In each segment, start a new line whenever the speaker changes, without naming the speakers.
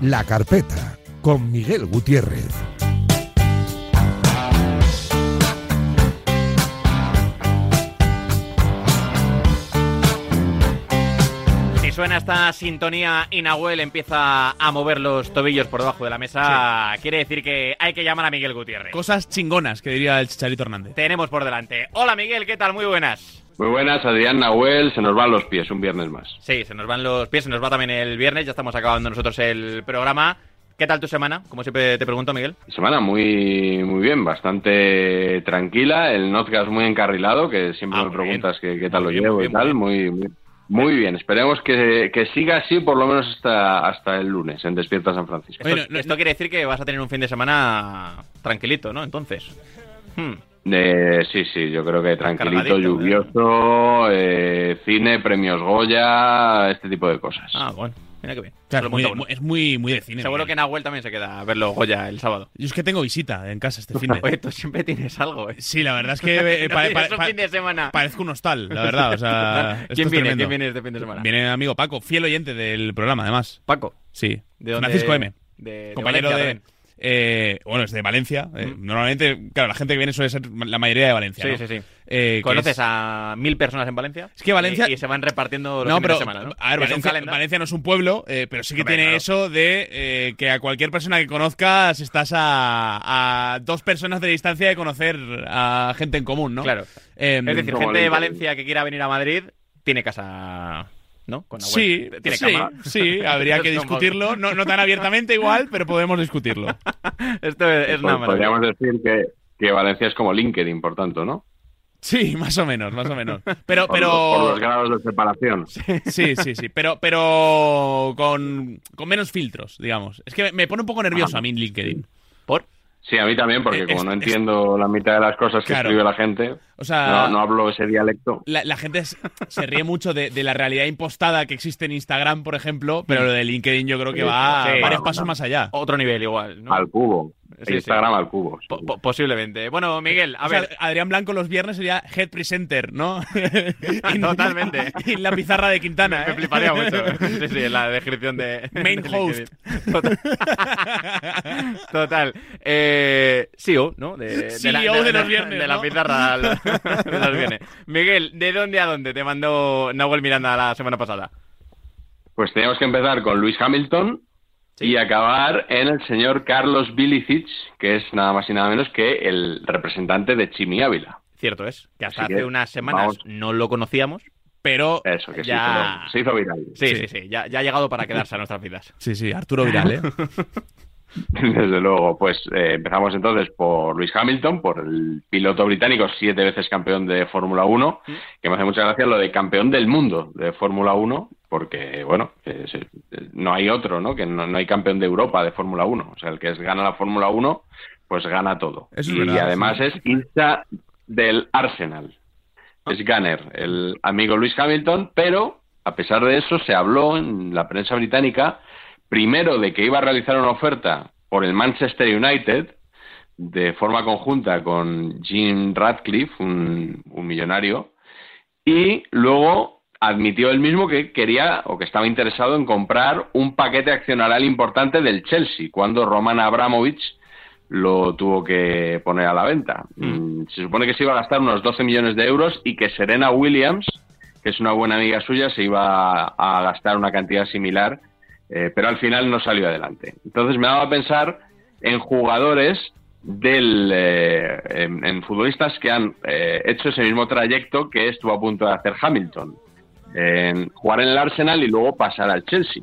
La Carpeta, con Miguel Gutiérrez.
Si suena esta sintonía y Nahuel empieza a mover los tobillos por debajo de la mesa, quiere decir que hay que llamar a Miguel Gutiérrez.
Cosas chingonas, que diría el Chicharito Hernández.
Tenemos por delante. Hola Miguel, ¿qué tal? Muy buenas.
Muy buenas, Adrián Nahuel, se nos van los pies un viernes más.
Sí, se nos van los pies, se nos va también el viernes, ya estamos acabando nosotros el programa. ¿Qué tal tu semana? Como siempre te pregunto, Miguel.
Semana muy muy bien, bastante tranquila, el Notgas muy encarrilado, que siempre
Ah,
me
bien.
preguntas qué, qué tal
Muy
lo
bien,
llevo y
bien,
tal,
muy
muy, muy, muy bien. Esperemos que, que siga así por lo menos hasta, hasta el lunes en Despierta San Francisco.
Esto,
Bueno, no-
esto quiere decir que vas a tener un fin de semana tranquilito, ¿no? Entonces. Hmm.
Eh, sí, sí, yo creo que tranquilito,
Cargadito, ¿eh?
lluvioso, eh, cine, premios Goya, este tipo de cosas.
Ah, bueno, mira qué bien.
Claro, muy de- es muy, muy de cine.
Seguro que
Miguel.
Nahuel también se queda a verlo Goya el sábado.
Yo es que tengo visita en casa este fin de.
Oye, tú siempre tienes algo, ¿eh?
Sí, la verdad es que eh,
No
pa-
tienes
pa-
un
pa-
fin de semana.
parezco un hostal, la verdad. O sea, esto
¿Quién viene? ¿Quién viene este fin de semana?
Viene mi amigo Paco, fiel oyente del programa, además.
Paco.
Sí.
¿De dónde?
Francisco M.
De, de
compañero
Valencia
de. Eh, bueno, es de Valencia. eh,
Mm.
Normalmente, claro, la gente que viene suele ser la mayoría de Valencia.
Sí,
¿no?
sí, sí.
Eh,
¿Conoces
es-
a mil personas en Valencia?
Es que Valencia-
Y, y se van repartiendo los
No,
fines
pero
de semana, ¿no?
a ver, Valencia. Valencia no es un pueblo, eh, pero sí que
Hombre,
tiene
claro.
eso de eh, que a cualquier persona que conozcas estás a, a dos personas de distancia de conocer a gente en común, ¿no?
Claro.
Eh,
Es decir, gente de. Valencia que quiera venir a Madrid tiene casa, ¿no? Con.
Sí,
Tiene
sí,
cama.
sí, habría que discutirlo, no, no tan abiertamente igual, pero podemos discutirlo.
Esto es, es maravilla.
podríamos decir que, que Valencia es como LinkedIn, por tanto, ¿no?
Sí, más o menos, más o menos. Pero,
Por, los- por los
pero,
grados de separación.
sí, sí, sí, pero, pero con, con menos filtros, digamos. Es que me pone un poco nervioso a mí LinkedIn.
¿Por?
Sí, a mí también, porque
Eh,
como
es-
no
es-
entiendo la mitad de las cosas que
Claro.
escribe la gente,
O sea,
no, no hablo ese dialecto.
La, la gente es- se ríe mucho de, de la realidad impostada que existe en Instagram, por ejemplo, pero lo de LinkedIn yo creo que va
sí.
varios pasos más allá.
Otro nivel igual, ¿no?
Al cubo.
Sí,
Instagram al cubo. sí.
Po- po- posiblemente. Bueno, Miguel, a
O sea,
ver.
Adrián Blanco los viernes sería head presenter, ¿no? Y-
Totalmente.
Y la pizarra de Quintana.
Me
¿eh?
fliparía mucho. Sí, sí, en la descripción de.
Main
de
host.
LinkedIn. Total. Total. Eh, CEO, ¿no? De,
CEO de los viernes,
De la
¿no?
pizarra al- de los viernes. Miguel, ¿de dónde a dónde te mandó Nahuel Miranda la semana pasada?
Pues teníamos que empezar con Luis Hamilton y acabar en el señor Carlos Bilicic, que es nada más y nada menos que el representante de Chimi Ávila.
Cierto es, que hasta
Así
hace
que,
unas semanas
vamos.
no lo conocíamos.
Pero.
Eso, que
Ya.
se, hizo, se hizo viral.
Sí, sí,
Sí.
sí, ya, ya ha llegado para quedarse a nuestras vidas.
Sí, sí, Arturo Viral, ¿eh?
Desde luego, pues eh, empezamos entonces por Luis Hamilton, por el piloto británico, siete veces campeón de Fórmula 1, que me hace mucha gracia lo de campeón del mundo de Fórmula 1, porque, bueno, eh, eh, no hay otro, ¿no? Que no, no hay campeón de Europa de Fórmula 1. O sea, el que es, gana la Fórmula 1, pues gana todo.
Eso es
y
verdad,
además
sí.
es hincha del Arsenal. Es Gunner, el amigo Luis Hamilton, pero a pesar de eso se habló en la prensa británica primero de que iba a realizar una oferta por el Manchester United de forma conjunta con Jim Radcliffe, un, un millonario, y luego admitió él mismo que quería o que estaba interesado en comprar un paquete accionarial importante del Chelsea cuando Roman Abramovich lo tuvo que poner a la venta. Mm, Se supone que se iba a gastar unos 12 millones de euros y que Serena Williams, que es una buena amiga suya, se iba a, a gastar una cantidad similar, eh, pero al final no salió adelante. Entonces me daba a pensar en jugadores del eh, en, en futbolistas que han eh, hecho ese mismo trayecto que estuvo a punto de hacer Hamilton. En jugar en el Arsenal y luego pasar al Chelsea.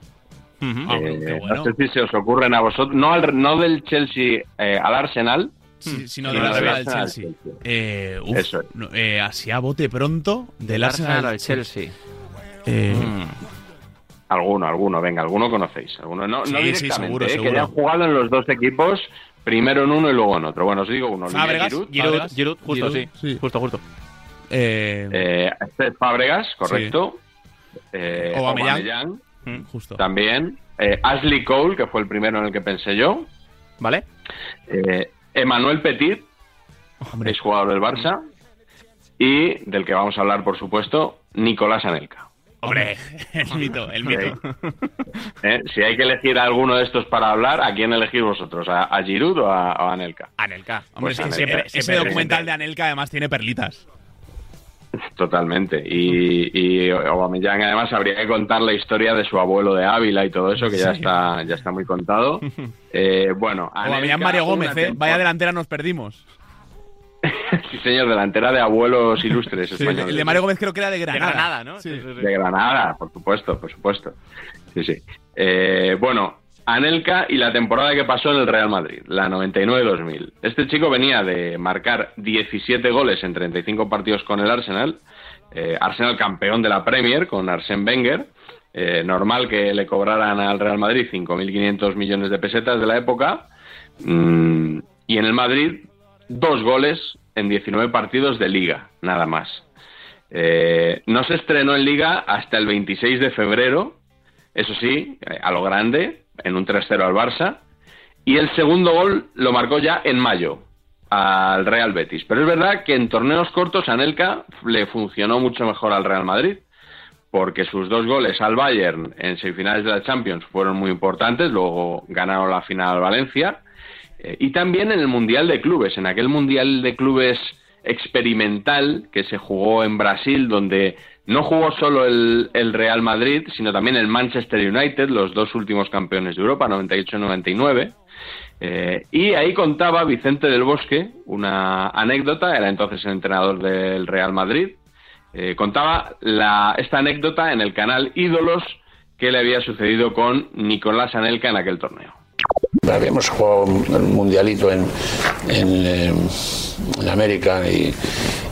Bueno.
No sé si se os ocurren a vosotros, no, al- no del Chelsea eh, al Arsenal,
Sí, sino del
la
Arsenal
del
al Chelsea.
Chelsea.
Eh, uf,
Eso es.
eh, así a bote pronto del Arsenal al Chelsea.
Chelsea.
Eh,
Mm.
Alguno, alguno, venga, alguno conocéis, alguno, no,
Sí,
no
sí,
directamente,
seguro,
eh,
seguro.
que hayan jugado en los dos equipos, primero en uno y luego en otro. Bueno, os digo uno,
Fábregas.
Giroud,
Giroud, justo,
Giroud,
sí.
sí.
Justo, justo.
eh,
eh, este es Fábregas, correcto, eh,
Aubameyang.
Aubameyang,
Mm.
justo.
también, eh, Ashley Cole, que fue el primero en el que pensé yo,
¿Vale?
eh, Emmanuel Petit,
Hombre,
es jugador del Barça, y del que vamos a hablar, por supuesto, Nicolás Anelka.
Hombre, el mito, el mito.
¿Eh? Si hay que elegir alguno de estos para hablar, ¿a quién elegís vosotros? ¿A, a Giroud o a, a Anelka?
Anelka.
Hombre,
Pues
es que
Anelka.
siempre,
Siempre-
ese
siempre
documental
presente.
de Anelka además tiene perlitas.
Totalmente. Y, y Aubameyang además habría que contar la historia de su abuelo de Ávila y todo eso, que ya está ya está muy contado. Eh, bueno,
Aubameyang Mario Gómez, ¿eh? Vaya delantera nos perdimos.
Sí, señor, delantera de abuelos ilustres
Sí,
españoles.
el de Mario Gómez creo que era de
De
Granada.
¿no?
Sí.
Sí, sí, sí.
De Granada, por supuesto, por supuesto. Sí, sí. Eh, bueno, Anelka y la temporada que pasó en el Real Madrid, la 99-2000. Este chico venía de marcar 17 goles en 35 partidos con el Arsenal. Eh, Arsenal campeón de la Premier con Arsène Wenger. Eh, normal que le cobraran al Real Madrid 5.500 millones de pesetas de la época. Mm, y en el Madrid, dos goles en 19 partidos de liga, nada más. Eh, no se estrenó en Liga hasta el 26 de febrero, eso sí, eh, a lo grande, en un 3-0 al Barça. Y el segundo gol lo marcó ya en mayo al Real Betis. Pero es verdad que en torneos cortos Anelka le funcionó mucho mejor al Real Madrid, porque sus dos goles al Bayern en semifinales de la Champions fueron muy importantes, luego ganaron la final al Valencia. Eh, y también en el Mundial de Clubes, en aquel Mundial de Clubes experimental que se jugó en Brasil, donde no jugó solo el, Real Madrid, sino también el Manchester United, los dos últimos campeones de Europa, 98-99. Eh, y ahí contaba Vicente del Bosque una anécdota, era entonces el entrenador del Real Madrid, eh, contaba la, esta anécdota en el canal Ídolos que le había sucedido con Nicolás Anelka en aquel torneo.
Habíamos jugado un mundialito en, en, eh, en América y,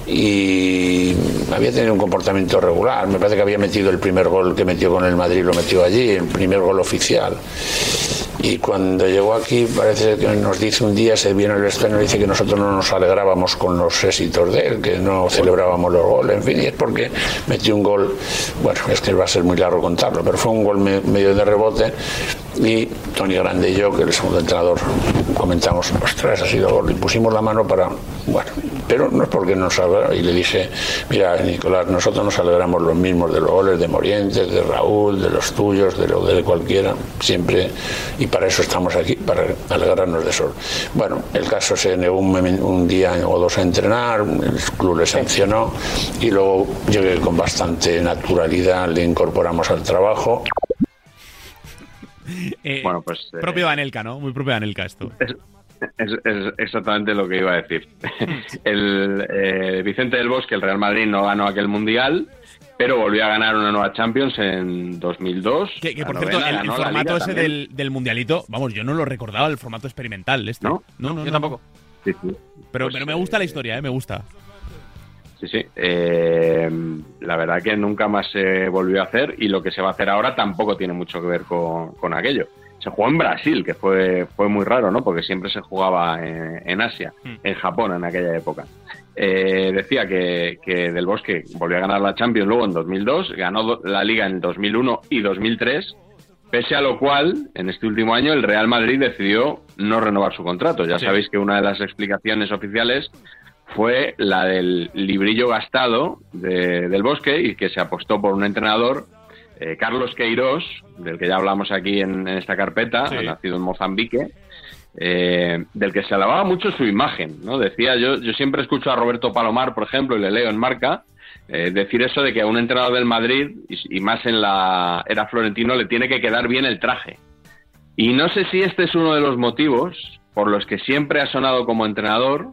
y había tenido un comportamiento regular. Me parece que había metido el primer gol que metió con el Madrid, lo metió allí, el primer gol oficial. Y cuando llegó aquí, parece que nos dice un día, se viene el vestuario y dice que nosotros no nos alegrábamos con los éxitos de él, que no celebrábamos los goles, en fin, y es porque metió un gol, bueno, es que va a ser muy largo contarlo, pero fue un gol me- medio de rebote. Y Tony Grande y yo, que el segundo entrenador, comentamos, ostras, ha sido gol, y pusimos la mano para, bueno, pero no es porque nos alegra, y le dije, mira, Nicolás, nosotros nos alegramos los mismos de los goles de Morientes, de Raúl, de los tuyos, de lo de cualquiera, siempre, y para eso estamos aquí, para alegrarnos de eso. Bueno, el caso se negó un, un día o dos a entrenar, el club le sancionó, y luego llegué con bastante naturalidad, le incorporamos al trabajo.
Eh,
Bueno, pues, eh,
propio de Anelka, ¿no? Muy propio de Anelka esto.
Es, es- es exactamente lo que iba a decir. El eh, Vicente del Bosque, el Real Madrid, no ganó aquel mundial, pero volvió a ganar una nueva Champions en 2002.
Que, que, por
novena,
cierto, el, formato ese del, del mundialito, vamos, yo no lo recordaba el formato experimental este.
¿No?
no, no,
Yo
no.
tampoco.
Sí, sí.
Pero,
Pues,
pero me gusta la historia, ¿eh? Me gusta.
Sí, sí. Eh, la verdad que nunca más se volvió a hacer y lo que se va a hacer ahora tampoco tiene mucho que ver con, con aquello. Se jugó en Brasil, que fue, fue muy raro, ¿no? Porque siempre se jugaba en, en Asia,
Hmm.
en Japón en aquella época. Eh, decía que, que Del Bosque volvió a ganar la Champions luego en 2002, ganó la Liga en 2001 y 2003, pese a lo cual, en este último año, el Real Madrid decidió no renovar su contrato. Ya
Sí.
sabéis que una de las explicaciones oficiales fue la del librillo gastado de- del Bosque y que se apostó por un entrenador, eh, Carlos Queiroz, del que ya hablamos aquí en, en esta carpeta,
Sí.
nacido en Mozambique, eh, del que se alababa mucho su imagen, ¿no? Decía, yo, yo siempre escucho a Roberto Palomar, por ejemplo, y le leo en Marca, eh, decir eso de que a un entrenador del Madrid, y, y más en la era florentino, le tiene que quedar bien el traje. Y no sé si este es uno de los motivos por los que siempre ha sonado como entrenador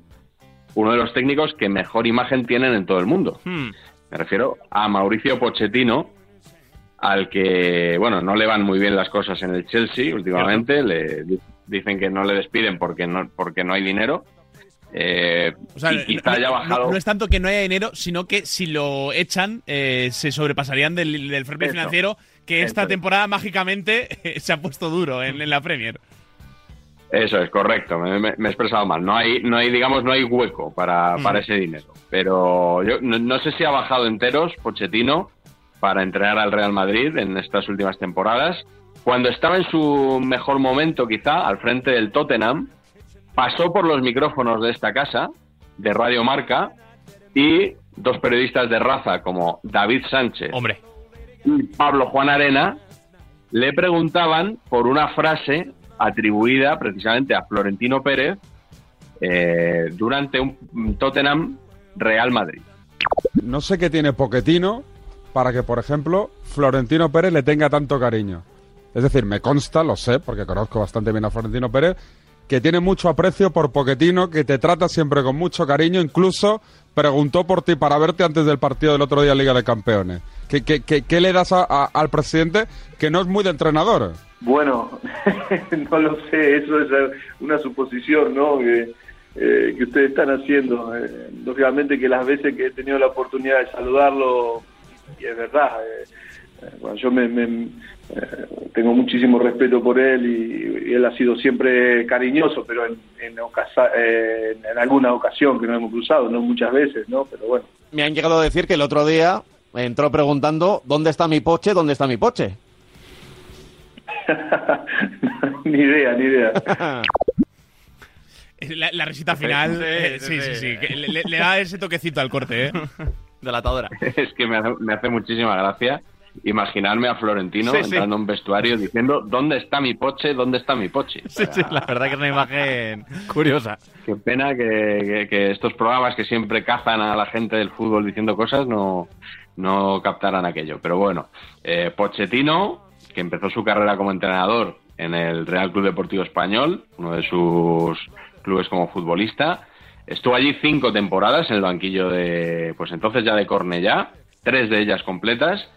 uno de los técnicos que mejor imagen tienen en todo el mundo.
Hmm.
Me refiero a Mauricio Pochettino, al que, bueno, no le van muy bien las cosas en el Chelsea últimamente. Le di- dicen que no le despiden porque no, porque no hay dinero. Eh,
O sea,
y quizá
no,
haya bajado.
no es tanto que no haya dinero, sino que si lo echan, eh, se sobrepasarían del, del fair play
Eso.
financiero, que esta
Eso.
temporada mágicamente se ha puesto duro en, en la Premier.
Eso es correcto, me, me- me he expresado mal. No hay, no hay, digamos, no hay hueco para,
Mm.
para ese dinero. Pero yo no, no sé si ha bajado enteros Pochettino para entrenar al Real Madrid en estas últimas temporadas. Cuando estaba en su mejor momento, quizá, al frente del Tottenham, pasó por los micrófonos de esta casa, de Radio Marca, y dos periodistas de raza como David Sánchez
Hombre.
y Pablo Juan Arena le preguntaban por una frase atribuida precisamente a Florentino Pérez eh, durante un Tottenham Real Madrid.
No sé qué tiene Poquetino para que, por ejemplo, Florentino Pérez le tenga tanto cariño. Es decir, me consta, lo sé, porque conozco bastante bien a Florentino Pérez, que tiene mucho aprecio por Poquetino, que te trata siempre con mucho cariño, incluso preguntó por ti para verte antes del partido del otro día Liga de Campeones. ¿Qué, qué, le das a- al presidente que no es muy de entrenador?
Bueno, no lo sé, eso es una suposición, ¿no? Que, eh, que ustedes están haciendo. Eh, lógicamente que las veces que he tenido la oportunidad de saludarlo, y es verdad, eh, eh, bueno, yo me, me- eh, tengo muchísimo respeto por él y, y él ha sido siempre cariñoso, pero en, en, ocasa- eh, en alguna ocasión que nos hemos cruzado, no muchas veces, ¿no? Pero bueno.
Me han llegado a decir que el otro día entró preguntando ¿dónde está mi poche? ¿Dónde está mi poche?
ni idea, ni idea.
La, la risita final.
Sí,
eh,
sí,
sí, sí,
sí.
sí. le- le da ese toquecito al corte, ¿eh?
Delatadora.
Es que me hace, me hace muchísima gracia imaginarme a Florentino
Sí,
entrando a un vestuario diciendo ¿dónde está mi poche? ¿dónde está mi poche?
Sí, sí, la verdad que es una imagen curiosa.
Qué pena que, que- que estos programas que siempre cazan a la gente del fútbol diciendo cosas no, no captaran aquello. Pero bueno, eh, Pochettino, que empezó su carrera como entrenador en el Real Club Deportivo Español, uno de sus clubes como futbolista, estuvo allí cinco temporadas en el banquillo de, pues entonces ya de Cornellá, tres de ellas completas,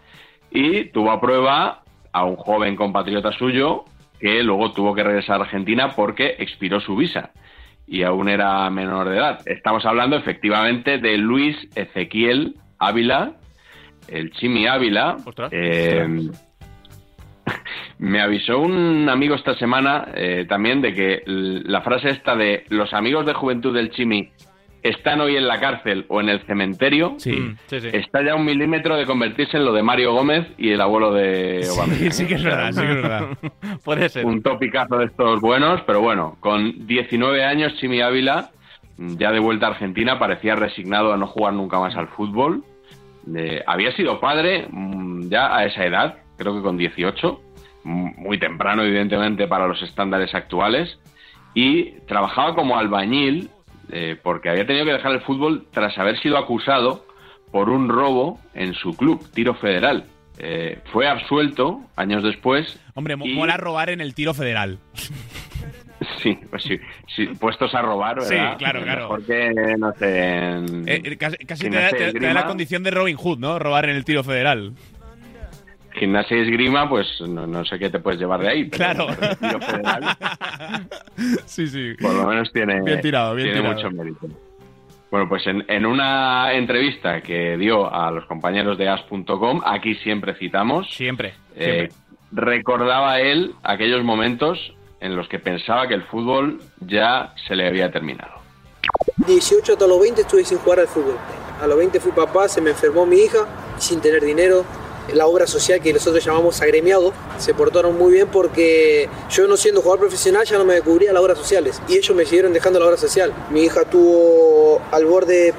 y tuvo a prueba a un joven compatriota suyo que luego tuvo que regresar a Argentina porque expiró su visa y aún era menor de edad. Estamos hablando efectivamente de Luis Ezequiel Ávila, el Chimi Ávila. Eh, me avisó un amigo esta semana eh, también de que la frase esta de los amigos de juventud del Chimi están hoy en la cárcel o en el cementerio
Sí.
Mm, sí, sí.
está ya a un milímetro de convertirse en lo de Mario Gómez y el abuelo de Obama.
Sí, sí que es verdad, sí que es verdad.
Puede ser.
un topicazo de estos buenos, pero bueno, con 19 años Chimi Ávila, ya de vuelta a Argentina, parecía resignado a no jugar nunca más al fútbol. Eh, había sido padre mm, ya a esa edad, creo que con 18, mm, muy temprano evidentemente para los estándares actuales, y trabajaba como albañil eh, porque había tenido que dejar el fútbol tras haber sido acusado por un robo en su club, Tiro Federal. Eh, fue absuelto años después.
Hombre,
y-
mola robar en el tiro federal.
Sí, pues sí, sí, puestos a robar, ¿verdad?
Sí, claro, claro.
Mejor que, no sé, en-
Eh, eh, casi casi te, da,
y
te- te da
esgrima.
la condición de Robin Hood, ¿no? Robar en el tiro federal.
Gimnasia y esgrima, pues no, no sé qué te puedes llevar de ahí. Pero
Claro.
el tiro federal,
sí, sí.
por lo menos tiene,
Bien tirado, bien
tiene
tirado.
mucho mérito. Bueno, pues en, en una entrevista que dio a los compañeros de as.com, aquí siempre citamos,
Siempre.
eh,
siempre.
recordaba él aquellos momentos en los que pensaba que el fútbol ya se le había terminado.
18 hasta los 20 estuve sin jugar al fútbol. A los 20 fui papá, se me enfermó mi hija, sin tener dinero. La obra social que nosotros llamamos agremiado se portaron muy bien porque yo no siendo jugador profesional ya no me cubría las obras sociales y ellos me siguieron dejando la obra social. Mi hija estuvo al borde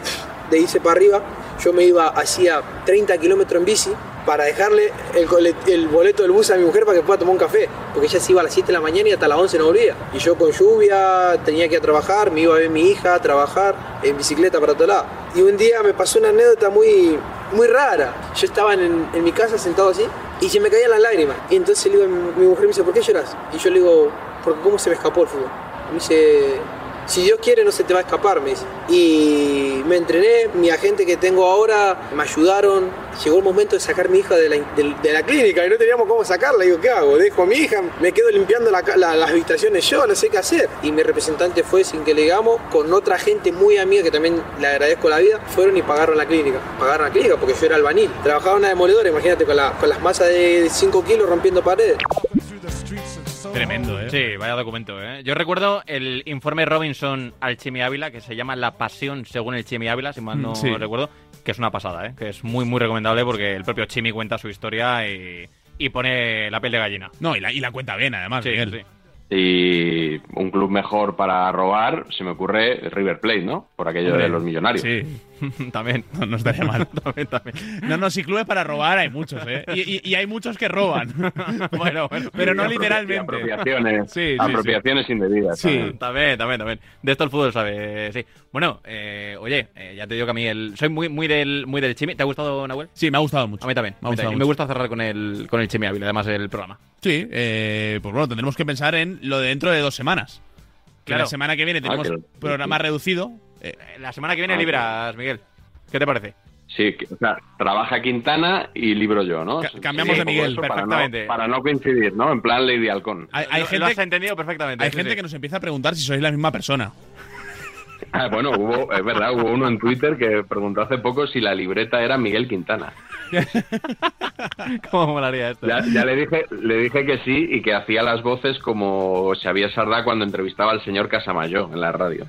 de irse para arriba, yo me iba hacía 30 kilómetros en bici para dejarle el boleto del bus a mi mujer para que pueda tomar un café, porque ella se iba a las 7 de la mañana y hasta las 11 no volvía. Y yo con lluvia tenía que ir a trabajar, me iba a ver mi hija a trabajar en bicicleta para otro lado. Y un día me pasó una anécdota muy, muy rara. Yo estaba en, en mi casa sentado así y se me caían las lágrimas. Y entonces le digo, mi mujer me dice, ¿por qué lloras? Y yo le digo, porque cómo se me escapó el fútbol. Me dice, si Dios quiere no se te va a escapar, me dice. Y me entrené, mi agente que tengo ahora me ayudaron. Llegó el momento de sacar a mi hija de la, de- la clínica y no teníamos cómo sacarla. Digo, ¿qué hago? Dejo a mi hija, me quedo limpiando las habitaciones yo, no sé qué hacer. Y mi representante fue, sin que le digamos, con otra gente muy amiga que también le agradezco la vida, fueron y pagaron la clínica. Pagaron la clínica porque yo era albañil. Trabajaba en una demoledora, imagínate, con, con las masas de 5 kilos rompiendo paredes.
Tremendo, ¿eh?
Sí, vaya documento, ¿eh? Yo recuerdo el informe Robinson al Chimi Ávila, que se llama La Pasión según el Chimi Ávila, si mal no
sí.
recuerdo, que es una pasada, ¿eh? Que es muy, muy recomendable porque el propio Chimi cuenta su historia y, y pone la piel de gallina.
No, y la, y la cuenta bien, además,
Sí,
Miguel.
sí.
Y un club mejor para robar, se me ocurre River Plate, ¿no? Por aquello
Hombre,
de los millonarios.
Sí,
también.
no, no estaría mal.
también, también.
No, no, si clubes para robar hay muchos, ¿eh? Y, y- y hay muchos que roban.
Bueno, bueno.
Pero no literalmente.
Apropiaciones,
Sí, sí,
apropiaciones indebidas.
Sí.
también.
También, también, también. De esto el fútbol sabe, sí. Bueno, eh, oye, eh, ya te digo que a mí el, soy muy, muy del, muy del chimi. ¿Te ha gustado, Nahuel?
Sí, me ha gustado mucho.
A mí también.
Me ha
a mí
gustado
también. Me gusta cerrar con el, con el chimi Ávila, además del programa.
Sí, eh, pues bueno, tendremos que pensar en lo de dentro de dos semanas. Que
Claro.
la semana que viene tenemos
que-
programa reducido. Eh,
La semana que viene
Ah,
libras, Miguel. ¿Qué te parece?
Sí, que- o sea, trabaja Quintana y libro yo, ¿no?
Ca- cambiamos
sí,
de Miguel,
eso para no-
perfectamente.
Para no, coincidir, ¿no? En plan Lady Halcón.
hay hay
Lo- Lo has
gente,
entendido perfectamente.
hay
sí,
gente
sí.
que nos empieza a preguntar si sois la misma persona.
Ah, bueno, hubo, es verdad, hubo uno en Twitter que preguntó hace poco si la libreta era Miguel Quintana.
¿Cómo molaría esto?
Ya, ya le dije le dije que sí y que hacía las voces como Xavier Sardá cuando entrevistaba al señor Casamayo en la radio.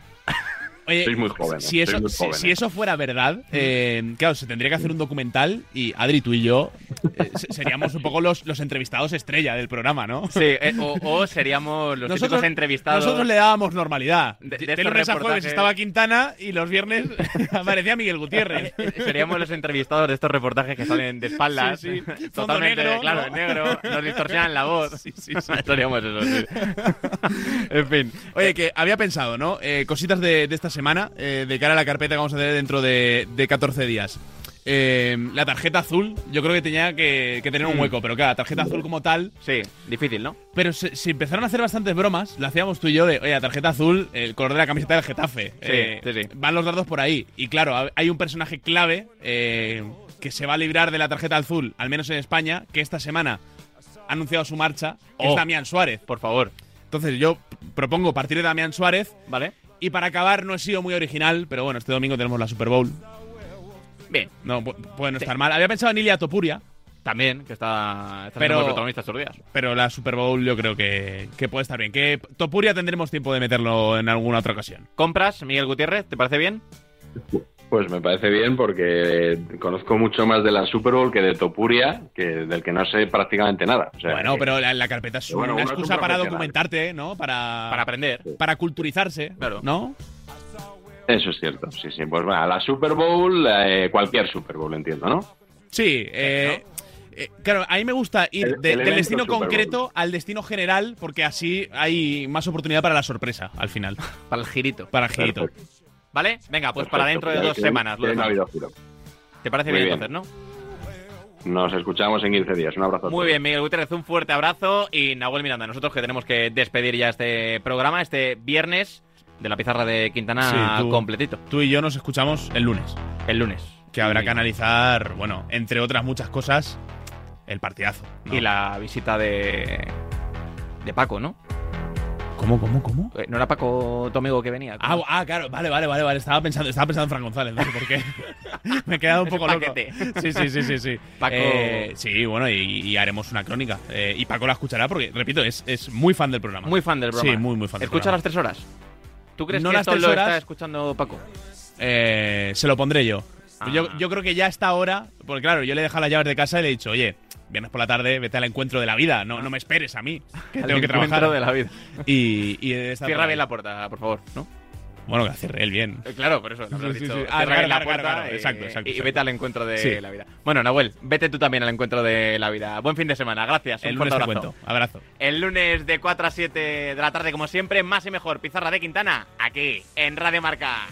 Oye,
Sois muy jóvenes,
Si eso,
sois muy
si-
jóvenes.
si eso fuera verdad, eh, claro, se tendría que hacer un documental y Adri, tú y yo eh, se- seríamos un poco los, los entrevistados estrella del programa, ¿no?
Sí, eh, o, o seríamos los típicos entrevistados.
nosotros le dábamos normalidad.
De- de
De, lunes a jueves
reportajes.
estaba Quintana y los viernes aparecía Miguel Gutiérrez.
Seríamos los entrevistados de estos reportajes que salen de espaldas.
Sí, sí. Fondo
Totalmente,
negro,
claro,
¿no?
en negro. Nos distorsionan la voz.
Sí, sí, sí.
Seríamos eso, sí. en fin.
Oye, que había pensado, ¿no? Eh, cositas de, de esta semana, eh, de cara a la carpeta que vamos a tener dentro de, de 14 días. Eh, la tarjeta azul, yo creo que tenía que, que tener un
Mm.
hueco, pero claro, la tarjeta azul como tal.
Sí, difícil, ¿no?
Pero se, se empezaron a hacer bastantes bromas, lo hacíamos tú y yo de, oye, la tarjeta azul, el color de la camiseta del Getafe. Eh,
sí, sí.
Van los dardos por ahí. Y claro, ha- hay un personaje clave eh, que se va a librar de la tarjeta azul, al menos en España, que esta semana ha anunciado su marcha, que
Oh.
es Damián Suárez.
Por favor.
Entonces yo propongo partir de Damián Suárez.
¿Vale?
Y para acabar, no he sido muy original, pero bueno, este domingo tenemos la Super Bowl.
Bien.
No, pu- puede no estar mal. Había pensado en Ilia Topuria,
También, que está, está
Pero-
siendo el protagonista estos días.
pero la Super Bowl yo creo que, que puede estar bien. Que Topuria tendremos tiempo de meterlo en alguna otra ocasión.
¿Compras, Miguel Gutiérrez? ¿Te parece bien?
Pues me parece bien porque conozco mucho más de la Super Bowl que de Topuria, que del que no sé prácticamente nada. O sea,
bueno,
que-
pero la, la carpeta es
bueno,
una
uno es un
excusa para documentarte, ¿no? Para,
Para aprender.
para culturizarse,
Claro.
¿no?
Eso es cierto, sí, sí. Pues bueno, la Super Bowl, eh, cualquier Super Bowl, entiendo, ¿no?
Sí, eh, eh, claro, a mí me gusta ir
El-
de-
el
del destino concreto al destino general, porque así hay más oportunidad para la sorpresa al final.
Para el girito.
Para el girito.
Perfecto.
¿Vale? Venga, pues para dentro de dos
que-
semanas. lo
que giro.
¿Te parece
Muy
bien,
bien.
entonces, no?
Nos escuchamos en 15 días. Un abrazo. a
Muy bien, Miguel Gutiérrez, un fuerte abrazo. Y Nahuel Miranda, nosotros que tenemos que despedir ya este programa, este viernes de la pizarra de Quintana
Sí, tú-
completito,
Tú y yo nos escuchamos el lunes.
el lunes.
Que habrá que analizar, bueno, entre otras muchas cosas, el partidazo. ¿no?
Y la visita de. de Paco, ¿no?
¿Cómo, cómo, cómo?
Eh, ¿No era Paco tu amigo que venía?
Ah, ah, claro, vale, vale, vale, vale. Estaba pensando, estaba pensando en Fran González, no sé por qué. Me he quedado un poco loco. Sí, sí, sí, sí, sí.
Paco-
Eh, sí, bueno, y, y haremos una crónica. Eh, y Paco la escuchará porque, repito, es, es muy fan del programa.
Muy fan del programa.
Sí, muy, muy fan del
¿Escucha
programa.
las tres horas? ¿Tú crees
No
que
las
esto
tres
lo
horas.
está escuchando Paco?
Eh, se lo pondré yo.
Ah.
yo. Yo creo que ya está ahora, porque claro, yo le he dejado las llaves de casa y le he dicho, oye, viernes por la tarde, vete al encuentro de la vida, no, no me esperes a mí, que tengo que trabajar.
de la vida.
Y,
Cierra bien la puerta, por favor, ¿no?
Bueno, que la cierre él bien.
Eh, Claro, por eso lo habrás
Sí, sí,
dicho.
sí.
Cierra
Ah, claro,
la puerta
claro,
y-
exacto, exacto,
y,
exacto.
vete al encuentro de la vida. Bueno, Nahuel, vete tú también al encuentro de la vida. Buen fin de semana, gracias.
El
un fuerte abrazo.
cuento. Abrazo.
El lunes de 4 a 7 de la tarde, como siempre, más y mejor. Pizarra de Quintana, aquí, en Radio Marca.